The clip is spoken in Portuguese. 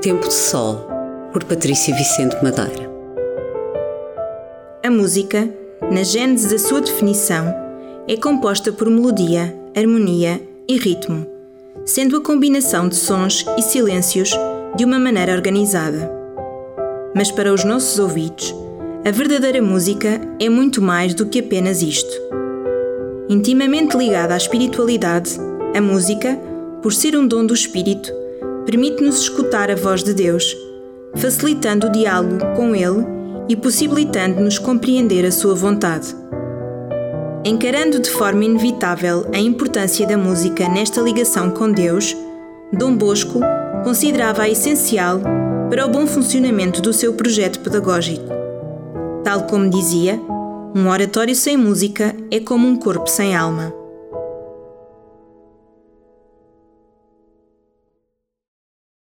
Tempo de Sol, por Patrícia Vicente Madeira. A música, na gênese da sua definição, é composta por melodia, harmonia e ritmo, sendo a combinação de sons e silêncios de uma maneira organizada. Mas para os nossos ouvidos, a verdadeira música é muito mais do que apenas isto. Intimamente ligada à espiritualidade, a música, por ser um dom do espírito, permite-nos escutar a voz de Deus, facilitando o diálogo com Ele e possibilitando-nos compreender a sua vontade. Encarando de forma inevitável a importância da música nesta ligação com Deus, Dom Bosco considerava-a essencial para o bom funcionamento do seu projeto pedagógico. Tal como dizia, um oratório sem música é como um corpo sem alma.